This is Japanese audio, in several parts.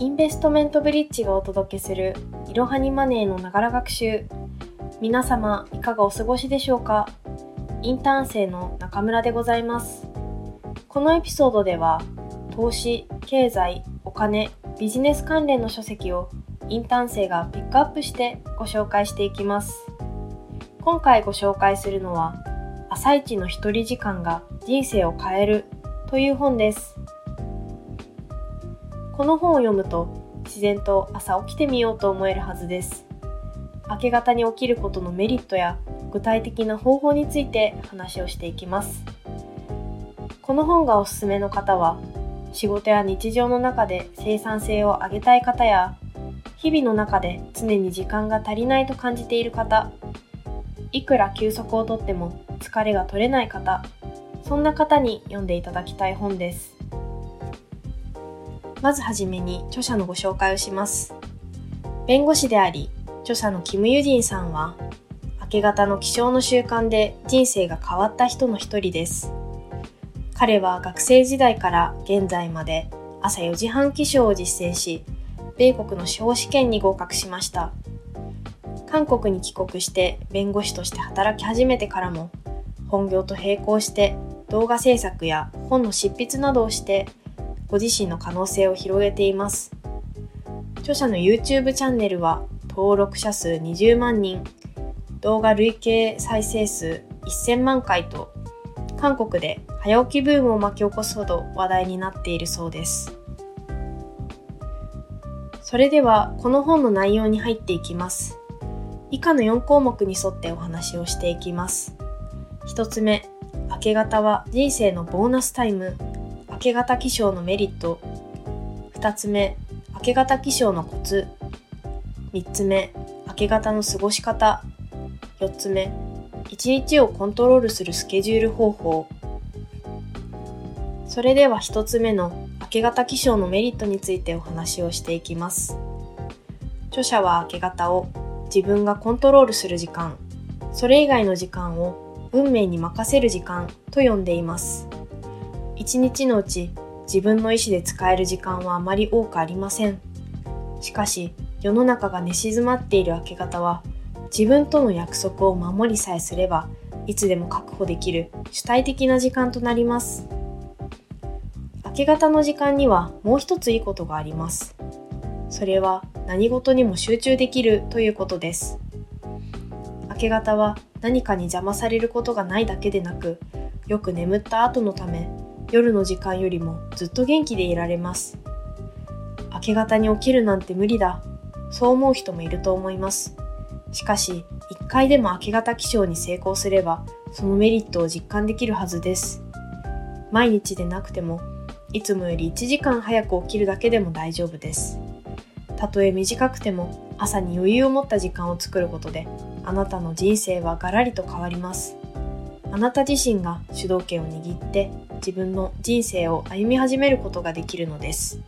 インベストメントブリッジがお届けするいろはにマネーのながら学習。皆様いかがお過ごしでしょうか？インターン生の中村でございます。このエピソードでは投資、経済、お金、ビジネス関連の書籍をインターン生がピックアップしてご紹介していきます。今回ご紹介するのは朝一の一人時間が人生を変えるという本です。この本を読むと自然と朝起きてみようと思えるはずです。明け方に起きることのメリットや具体的な方法について話をしていきます。この本がおすすめの方は仕事や日常の中で生産性を上げたい方や日々の中で常に時間が足りないと感じている方いくら休息をとっても疲れが取れない方そんな方に読んでいただきたい本です。まずはじめに著者のご紹介をします。弁護士であり著者のキム・ユジンさんは明け方の起床の習慣で人生が変わった人の一人です。彼は学生時代から現在まで朝4時半起床を実践し米国の司法試験に合格しました。韓国に帰国して弁護士として働き始めてからも本業と並行して動画制作や本の執筆などをしてご自身の可能性を広げています。著者の YouTube チャンネルは登録者数20万人。動画累計再生数1000万回と韓国で早起きブームを巻き起こすほど話題になっているそうです。それではこの本の内容に入っていきます。以下の4項目に沿ってお話をしていきます。1つ目明け方は人生のボーナスタイム。明け方起床のメリット。2つ目明け方起床のコツ。3つ目明け方の過ごし方。4つ目1日をコントロールするスケジュール方法。それでは1つ目の明け方起床のメリットについてお話をしていきます。著者は明け方を自分がコントロールする時間。それ以外の時間を運命に任せる時間と呼んでいます。一日のうち自分の意思で使える時間はあまり多くありません。しかし世の中が寝静まっている明け方は自分との約束を守りさえすればいつでも確保できる主体的な時間となります。明け方の時間にはもう一ついいことがあります。それは何事にも集中できるということです。明け方は何かに邪魔されることがないだけでなくよく眠った後のため夜の時間よりもずっと元気でいられます。明け方に起きるなんて無理だ。そう思う人もいると思います。しかし一回でも明け方起床に成功すればそのメリットを実感できるはずです。毎日でなくてもいつもより1時間早く起きるだけでも大丈夫です。たとえ短くても朝に余裕を持った時間を作ることであなたの人生はガラリと変わります。あなた自身が主導権を握って自分の人生を歩み始めることができるのです。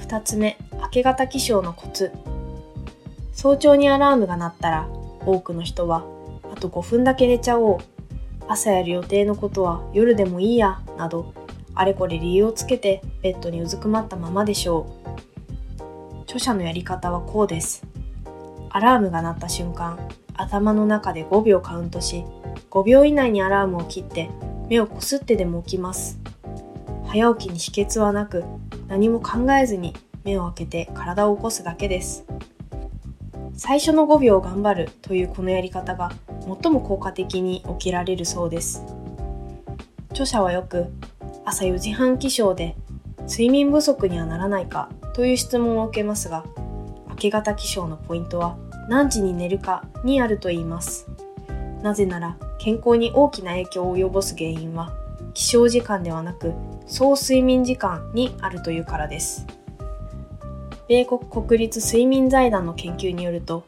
2つ目明け方起床のコツ。早朝にアラームが鳴ったら多くの人はあと5分だけ寝ちゃおう。朝やる予定のことは夜でもいいやなどあれこれ理由をつけてベッドにうずくまったままでしょう。著者のやり方はこうです。アラームが鳴った瞬間、頭の中で5秒カウントし、5秒以内にアラームを切って目をこすってでも起きます。早起きに秘訣はなく、何も考えずに目を開けて体を起こすだけです。最初の5秒頑張るというこのやり方が最も効果的に起きられるそうです。著者はよく朝4時半起床で睡眠不足にはならないかという質問を受けますが、明け方起床のポイントは何時に寝るかにあると言います。なぜなら健康に大きな影響を及ぼす原因は起床時間ではなく総睡眠時間にあるというからです。米国国立睡眠財団の研究によると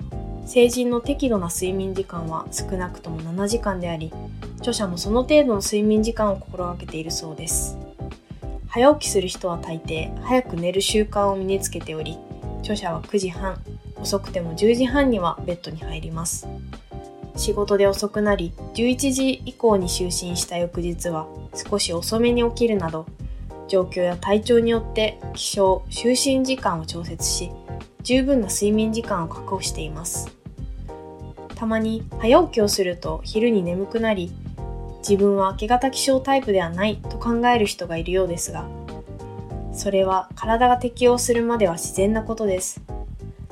成人の適度な睡眠時間は少なくとも7時間であり著者もその程度の睡眠時間を心がけているそうです早起きする人は大抵早く寝る習慣を身につけており著者は9時半遅くても10時半にはベッドに入ります仕事で遅くなり11時以降に就寝した翌日は少し遅めに起きるなど状況や体調によって起床、就寝時間を調節し、十分な睡眠時間を確保しています。たまに早起きをすると昼に眠くなり、自分は明け方起床タイプではないと考える人がいるようですが、それは体が適応するまでは自然なことです。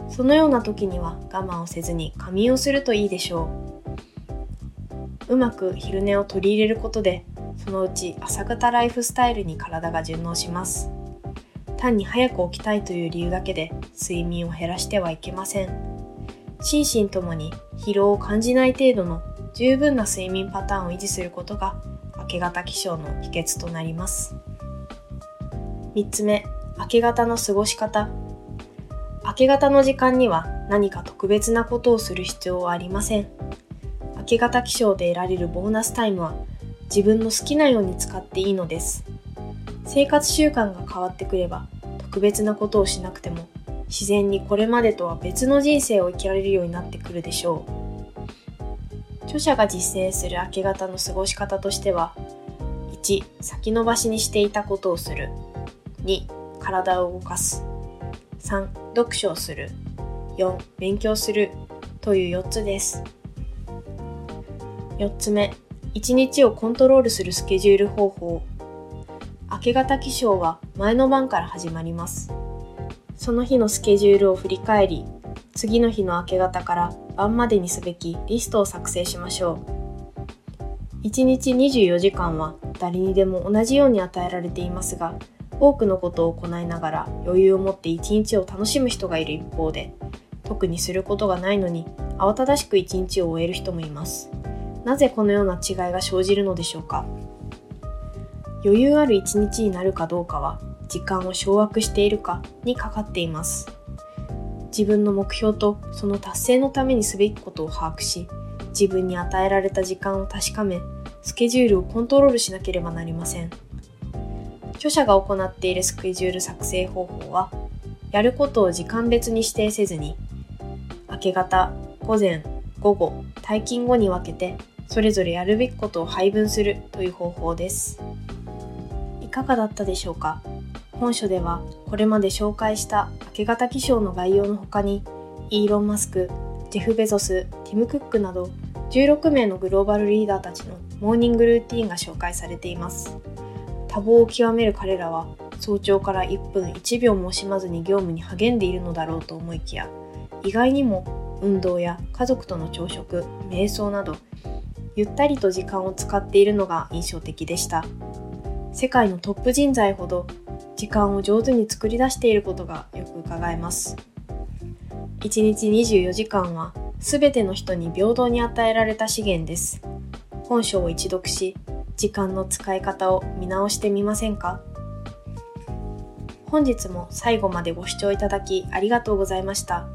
そのような時には我慢をせずに仮眠をするといいでしょう。うまく昼寝を取り入れることで、そのうち朝方ライフスタイルに体が順応します。単に早く起きたいという理由だけで睡眠を減らしてはいけません。心身ともに疲労を感じない程度の十分な睡眠パターンを維持することが明け方起床の秘訣となります。3つ目、明け方の過ごし方。明け方の時間には何か特別なことをする必要はありません。明け方起床で得られるボーナスタイムは自分の好きなように使っていいのです。生活習慣が変わってくれば特別なことをしなくても自然にこれまでとは別の人生を生きられるようになってくるでしょう。著者が実践する明け方の過ごし方としては1先延ばしにしていたことをする。2体を動かす。3読書をする。4勉強する。という4つです。4つ目。1日をコントロールするスケジュール方法。明け方起床は前の晩から始まります。その日のスケジュールを振り返り次の日の明け方から晩までにすべきリストを作成しましょう。1日24時間は誰にでも同じように与えられていますが多くのことを行いながら余裕を持って一日を楽しむ人がいる一方で特にすることがないのに慌ただしく一日を終える人もいます。なぜこのような違いが生じるのでしょうか？余裕ある一日になるかどうかは時間を掌握しているかにかかっています。自分の目標とその達成のためにすべきことを把握し自分に与えられた時間を確かめスケジュールをコントロールしなければなりません。著者が行っているスケジュール作成方法はやることを時間別に指定せずに明け方午前午後退勤後に分けてそれぞれやるべきことを配分するという方法です。いかがだったでしょうか？本書ではこれまで紹介した明け方気象の概要の他にイーロン・マスク、ジェフ・ベゾス、ティム・クックなど16名のグローバルリーダーたちのモーニングルーティーンが紹介されています。多忙を極める彼らは早朝から1分1秒も惜しまずに業務に励んでいるのだろうと思いきや意外にも運動や家族との朝食瞑想などゆったりと時間を使っているのが印象的でした世界のトップ人材ほど時間を上手に作り出していることがよく伺えます1日24時間は全ての人に平等に与えられた資源です本書を一読し時間の使い方を見直してみませんか？本日も最後までご視聴いただきありがとうございました。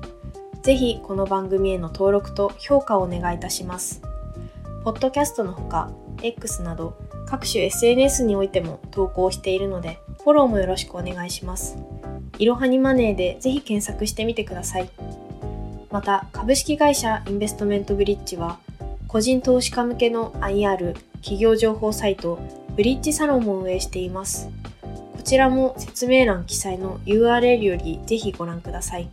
ぜひこの番組への登録と評価をお願いいたします。ポッドキャストのほか、X など各種 SNS においても投稿しているので、フォローもよろしくお願いします。いろはにマネーでぜひ検索してみてください。また、株式会社インベストメントブリッジは、個人投資家向けの IR 企業情報サイトブリッジサロンも運営しています。こちらも説明欄記載の URL よりぜひご覧ください。